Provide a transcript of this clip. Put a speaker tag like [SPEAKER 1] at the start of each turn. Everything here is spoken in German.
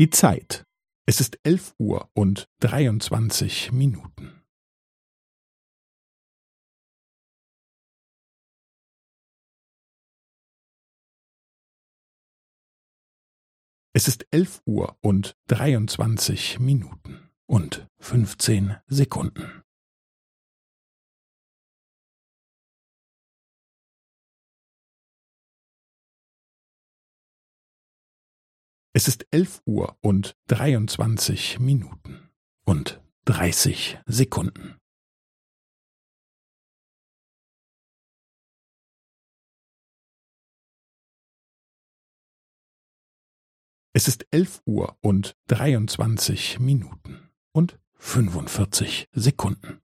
[SPEAKER 1] Die Zeit. Es ist elf Uhr und dreiundzwanzig Minuten. Es ist elf Uhr und dreiundzwanzig Minuten und fünfzehn Sekunden. Es ist elf Uhr und dreiundzwanzig Minuten und dreißig Sekunden. Es ist elf Uhr und dreiundzwanzig Minuten und fünfundvierzig Sekunden.